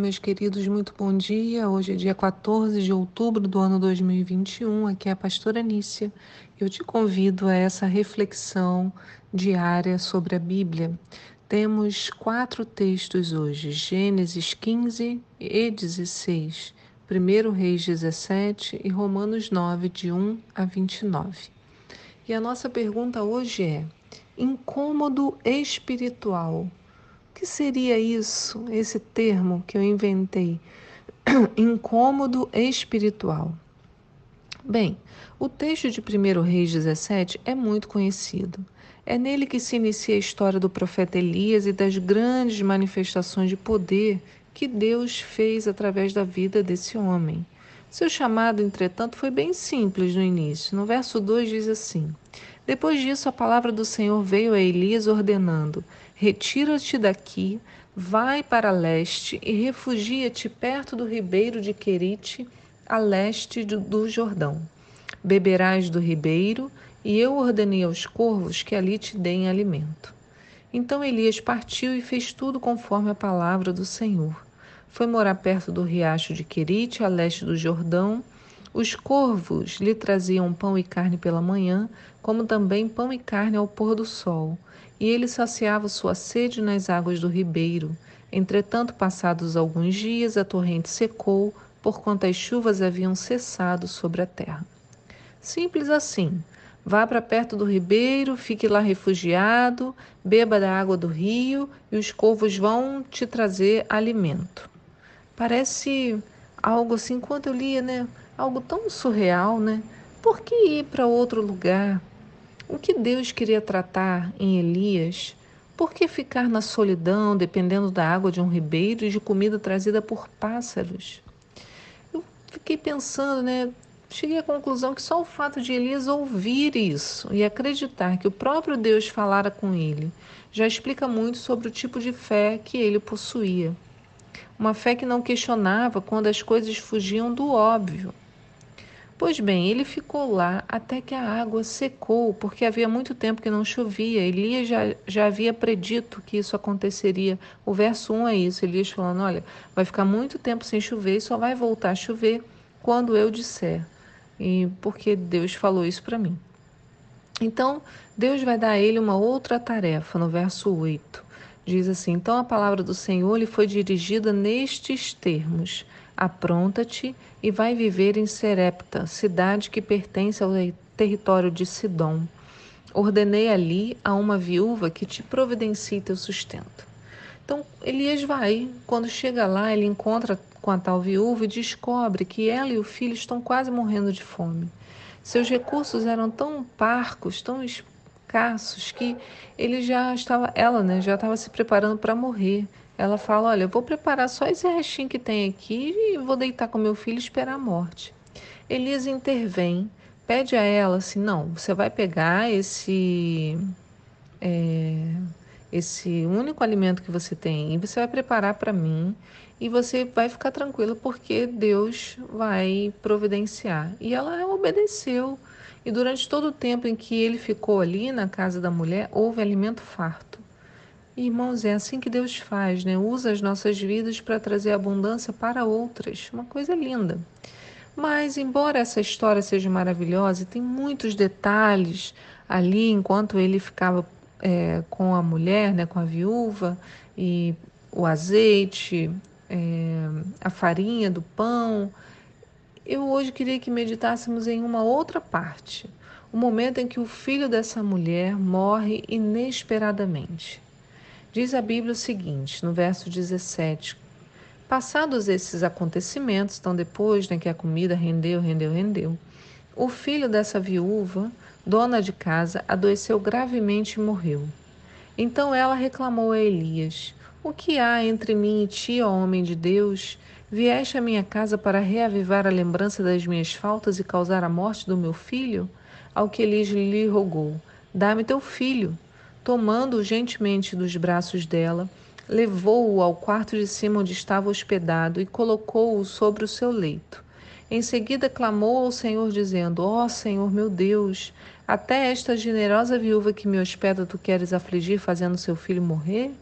Meus queridos, muito bom dia. Hoje é dia 14 de outubro do ano 2021. Aqui é a pastora Nícia. Eu te convido a essa reflexão diária sobre a Bíblia. Temos quatro textos hoje: Gênesis 15 e 16, 1 Reis 17 e Romanos 9, de 1 a 29. E a nossa pergunta hoje é: incômodo espiritual que seria isso, esse termo que eu inventei? Incômodo espiritual. Bem, o texto de 1 Reis 17 é muito conhecido. É nele que se inicia a história do profeta Elias e das grandes manifestações de poder que Deus fez através da vida desse homem. Seu chamado, entretanto, foi bem simples no início. No verso 2 diz assim: Depois disso, a palavra do Senhor veio a Elias ordenando: Retira-te daqui, vai para leste e refugia-te perto do ribeiro de Querite, a leste do Jordão. Beberás do ribeiro, e eu ordenei aos corvos que ali te deem alimento. Então Elias partiu e fez tudo conforme a palavra do Senhor. Foi morar perto do riacho de Querite, a leste do Jordão. Os corvos lhe traziam pão e carne pela manhã, como também pão e carne ao pôr do sol e ele saciava sua sede nas águas do ribeiro. Entretanto, passados alguns dias, a torrente secou, porquanto as chuvas haviam cessado sobre a terra. Simples assim. Vá para perto do ribeiro, fique lá refugiado, beba da água do rio e os corvos vão te trazer alimento. Parece algo assim, quando eu lia, né? Algo tão surreal, né? Por que ir para outro lugar? O que Deus queria tratar em Elias? Por que ficar na solidão, dependendo da água de um ribeiro e de comida trazida por pássaros? Eu fiquei pensando, né? Cheguei à conclusão que só o fato de Elias ouvir isso e acreditar que o próprio Deus falara com ele já explica muito sobre o tipo de fé que ele possuía. Uma fé que não questionava quando as coisas fugiam do óbvio, Pois bem, ele ficou lá até que a água secou, porque havia muito tempo que não chovia. Elias já, já havia predito que isso aconteceria. O verso 1 é isso: Elias falando: Olha, vai ficar muito tempo sem chover e só vai voltar a chover quando eu disser. E porque Deus falou isso para mim. Então, Deus vai dar a ele uma outra tarefa, no verso 8. Diz assim: Então a palavra do Senhor lhe foi dirigida nestes termos: Apronta-te e vai viver em Serepta, cidade que pertence ao território de Sidom. Ordenei ali a uma viúva que te providencie teu sustento. Então Elias vai. Quando chega lá, ele encontra com a tal viúva e descobre que ela e o filho estão quase morrendo de fome. Seus recursos eram tão parcos, tão escassos que ele já estava, ela, né, já estava se preparando para morrer. Ela fala: Olha, eu vou preparar só esse restinho que tem aqui e vou deitar com meu filho e esperar a morte. Elias intervém, pede a ela assim: Não, você vai pegar esse. É, esse único alimento que você tem e você vai preparar para mim e você vai ficar tranquila porque Deus vai providenciar. E ela obedeceu. E durante todo o tempo em que ele ficou ali na casa da mulher, houve alimento farto. Irmãos, é assim que Deus faz, né? Usa as nossas vidas para trazer abundância para outras. Uma coisa linda. Mas, embora essa história seja maravilhosa, tem muitos detalhes ali enquanto ele ficava é, com a mulher, né, com a viúva, e o azeite, é, a farinha do pão. Eu hoje queria que meditássemos em uma outra parte, o momento em que o filho dessa mulher morre inesperadamente. Diz a Bíblia o seguinte, no verso 17: Passados esses acontecimentos, então depois né, que a comida rendeu, rendeu, rendeu, o filho dessa viúva, dona de casa, adoeceu gravemente e morreu. Então ela reclamou a Elias: O que há entre mim e ti, ó homem de Deus? Vieste à minha casa para reavivar a lembrança das minhas faltas e causar a morte do meu filho? Ao que Elias lhe rogou: Dá-me teu filho. Tomando-o gentilmente dos braços dela, levou-o ao quarto de cima onde estava hospedado e colocou-o sobre o seu leito. Em seguida clamou ao Senhor, dizendo: Ó oh, Senhor meu Deus, até esta generosa viúva que me hospeda tu queres afligir, fazendo seu filho morrer?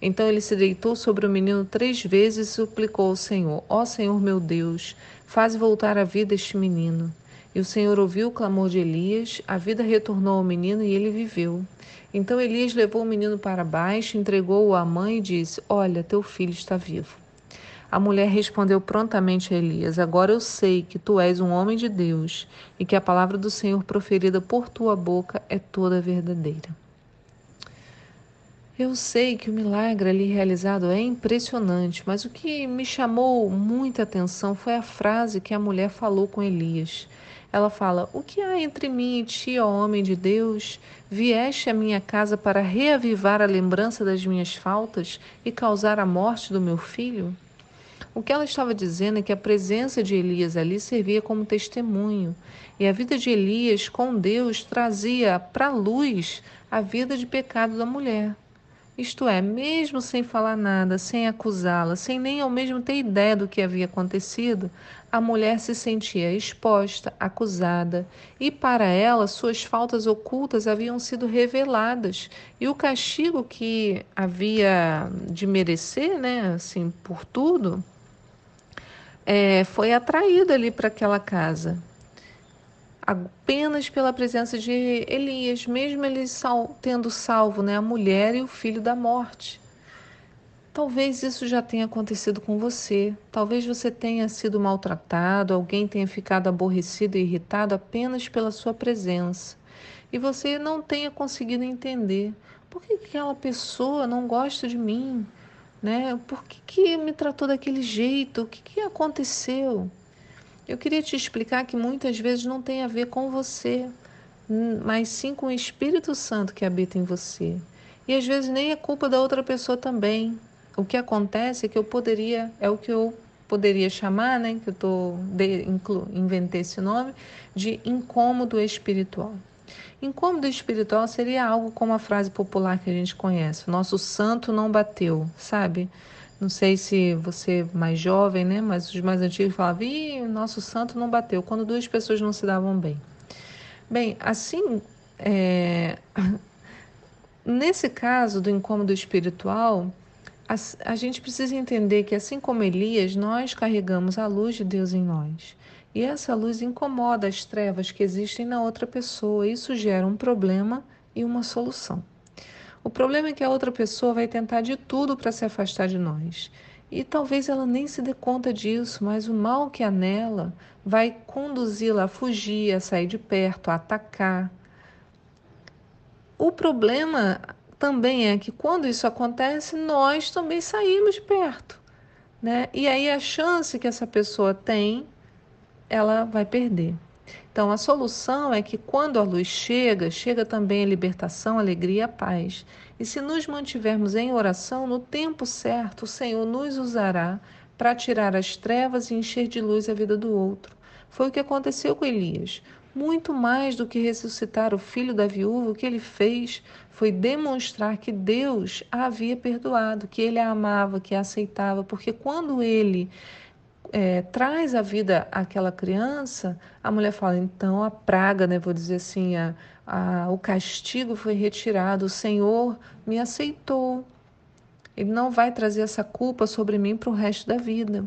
Então ele se deitou sobre o menino três vezes e suplicou ao Senhor: Ó Senhor meu Deus, faz voltar à vida este menino. E o Senhor ouviu o clamor de Elias, a vida retornou ao menino e ele viveu. Então Elias levou o menino para baixo, entregou-o à mãe e disse: Olha, teu filho está vivo. A mulher respondeu prontamente a Elias: Agora eu sei que tu és um homem de Deus e que a palavra do Senhor proferida por tua boca é toda verdadeira. Eu sei que o milagre ali realizado é impressionante, mas o que me chamou muita atenção foi a frase que a mulher falou com Elias. Ela fala: O que há entre mim e ti, ó homem de Deus? Vieste à minha casa para reavivar a lembrança das minhas faltas e causar a morte do meu filho? O que ela estava dizendo é que a presença de Elias ali servia como testemunho, e a vida de Elias com Deus trazia para luz a vida de pecado da mulher. Isto é, mesmo sem falar nada, sem acusá-la, sem nem ao mesmo ter ideia do que havia acontecido, a mulher se sentia exposta, acusada, e para ela suas faltas ocultas haviam sido reveladas, e o castigo que havia de merecer, né, assim, por tudo, é, foi atraído ali para aquela casa apenas pela presença de Elias, mesmo ele sal, tendo salvo né, a mulher e o filho da morte. Talvez isso já tenha acontecido com você. Talvez você tenha sido maltratado, alguém tenha ficado aborrecido e irritado apenas pela sua presença. E você não tenha conseguido entender por que aquela pessoa não gosta de mim, né? Por que, que me tratou daquele jeito? O que, que aconteceu? Eu queria te explicar que muitas vezes não tem a ver com você, mas sim com o Espírito Santo que habita em você. E às vezes nem é culpa da outra pessoa também. O que acontece é que eu poderia, é o que eu poderia chamar, né, que eu tô de, inclu, inventei esse nome, de incômodo espiritual. Incômodo espiritual seria algo como a frase popular que a gente conhece: nosso santo não bateu, sabe? Não sei se você é mais jovem, né? Mas os mais antigos falavam, Ih, nosso santo não bateu, quando duas pessoas não se davam bem. Bem, assim, é... nesse caso do incômodo espiritual, a, gente precisa entender que, assim como Elias, nós carregamos a luz de Deus em nós. E essa luz incomoda as trevas que existem na outra pessoa. Isso gera um problema e uma solução. O problema é que a outra pessoa vai tentar de tudo para se afastar de nós. E talvez ela nem se dê conta disso, mas o mal que há nela vai conduzi-la a fugir, a sair de perto, a atacar. O problema também é que quando isso acontece, nós também saímos de perto. Né? E aí a chance que essa pessoa tem, ela vai perder. Então, a solução é que quando a luz chega, chega também a libertação, a alegria a paz. E se nos mantivermos em oração, no tempo certo, o Senhor nos usará para tirar as trevas e encher de luz a vida do outro. Foi o que aconteceu com Elias. Muito mais do que ressuscitar o filho da viúva, o que ele fez foi demonstrar que Deus a havia perdoado, que ele a amava, que a aceitava, porque quando ele é, traz a vida àquela criança, a mulher fala, então a praga, né, vou dizer assim, a, a, o castigo foi retirado, o Senhor me aceitou. Ele não vai trazer essa culpa sobre mim para o resto da vida.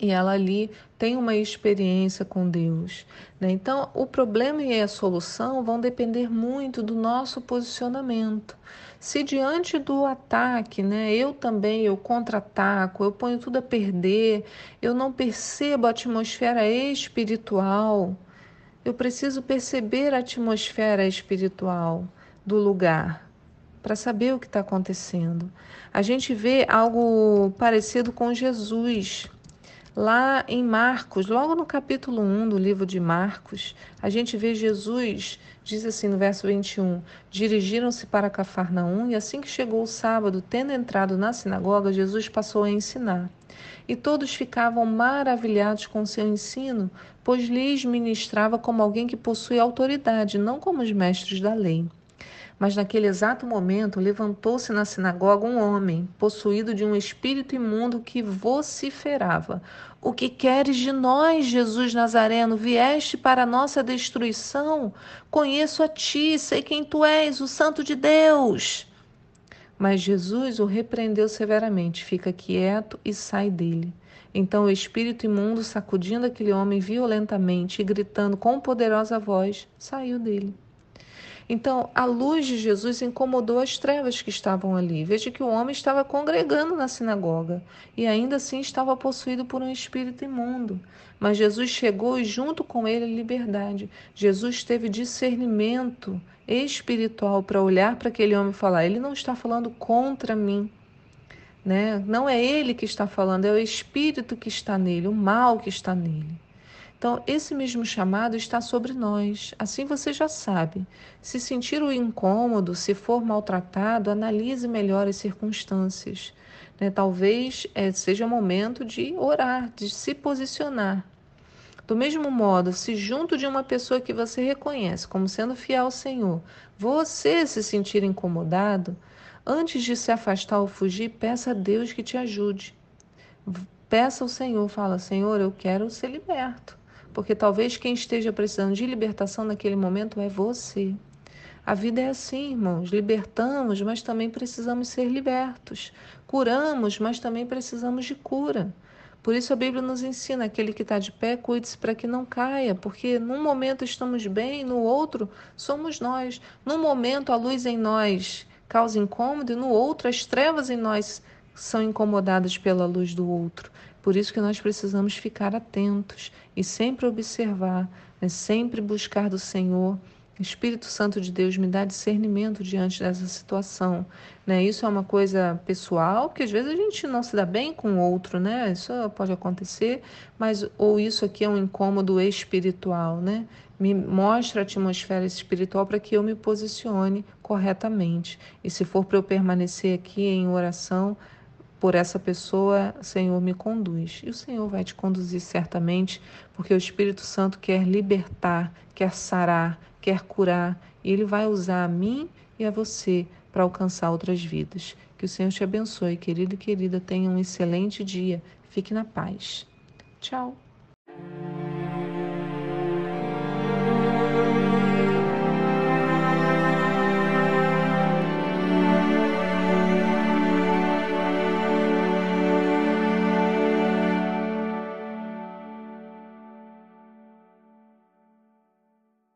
E ela ali tem uma experiência com Deus. Né? Então, o problema e a solução vão depender muito do nosso posicionamento. Se diante do ataque, né, eu também eu contra-ataco, eu ponho tudo a perder, eu não percebo a atmosfera espiritual, eu preciso perceber a atmosfera espiritual do lugar para saber o que está acontecendo. A gente vê algo parecido com Jesus. Lá em Marcos, logo no capítulo 1 do livro de Marcos, a gente vê Jesus, diz assim no verso 21, dirigiram-se para Cafarnaum e assim que chegou o sábado, tendo entrado na sinagoga, Jesus passou a ensinar. E todos ficavam maravilhados com seu ensino, pois lhes ministrava como alguém que possui autoridade, não como os mestres da lei. Mas naquele exato momento levantou-se na sinagoga um homem, possuído de um espírito imundo que vociferava: O que queres de nós, Jesus Nazareno? Vieste para a nossa destruição? Conheço a ti, sei quem tu és, o Santo de Deus. Mas Jesus o repreendeu severamente: fica quieto e sai dele. Então o espírito imundo, sacudindo aquele homem violentamente e gritando com poderosa voz, saiu dele. Então, a luz de Jesus incomodou as trevas que estavam ali. Veja que o homem estava congregando na sinagoga e ainda assim estava possuído por um espírito imundo. Mas Jesus chegou e, junto com ele, a liberdade. Jesus teve discernimento espiritual para olhar para aquele homem e falar: ele não está falando contra mim. Né? Não é ele que está falando, é o espírito que está nele, o mal que está nele. Então, esse mesmo chamado está sobre nós. Assim você já sabe. Se sentir o incômodo, se for maltratado, analise melhor as circunstâncias. Né? Talvez é, seja momento de orar, de se posicionar. Do mesmo modo, se junto de uma pessoa que você reconhece como sendo fiel ao Senhor, você se sentir incomodado, antes de se afastar ou fugir, peça a Deus que te ajude. Peça ao Senhor, fala: Senhor, eu quero ser liberto porque talvez quem esteja precisando de libertação naquele momento é você. A vida é assim, irmãos. Libertamos, mas também precisamos ser libertos. Curamos, mas também precisamos de cura. Por isso a Bíblia nos ensina: aquele que está de pé, cuide-se para que não caia, porque num momento estamos bem, no outro somos nós. Num momento a luz em nós causa incômodo, e no outro as trevas em nós são incomodadas pela luz do outro. Por isso que nós precisamos ficar atentos e sempre observar, né? sempre buscar do Senhor. Espírito Santo de Deus me dá discernimento diante dessa situação, né? Isso é uma coisa pessoal, que às vezes a gente não se dá bem com o outro, né? Isso pode acontecer, mas ou isso aqui é um incômodo espiritual, né? Me mostra a atmosfera espiritual para que eu me posicione corretamente. E se for para eu permanecer aqui em oração, por essa pessoa, Senhor, me conduz. E o Senhor vai te conduzir certamente, porque o Espírito Santo quer libertar, quer sarar, quer curar, e ele vai usar a mim e a você para alcançar outras vidas. Que o Senhor te abençoe, querido e querida. Tenha um excelente dia. Fique na paz. Tchau.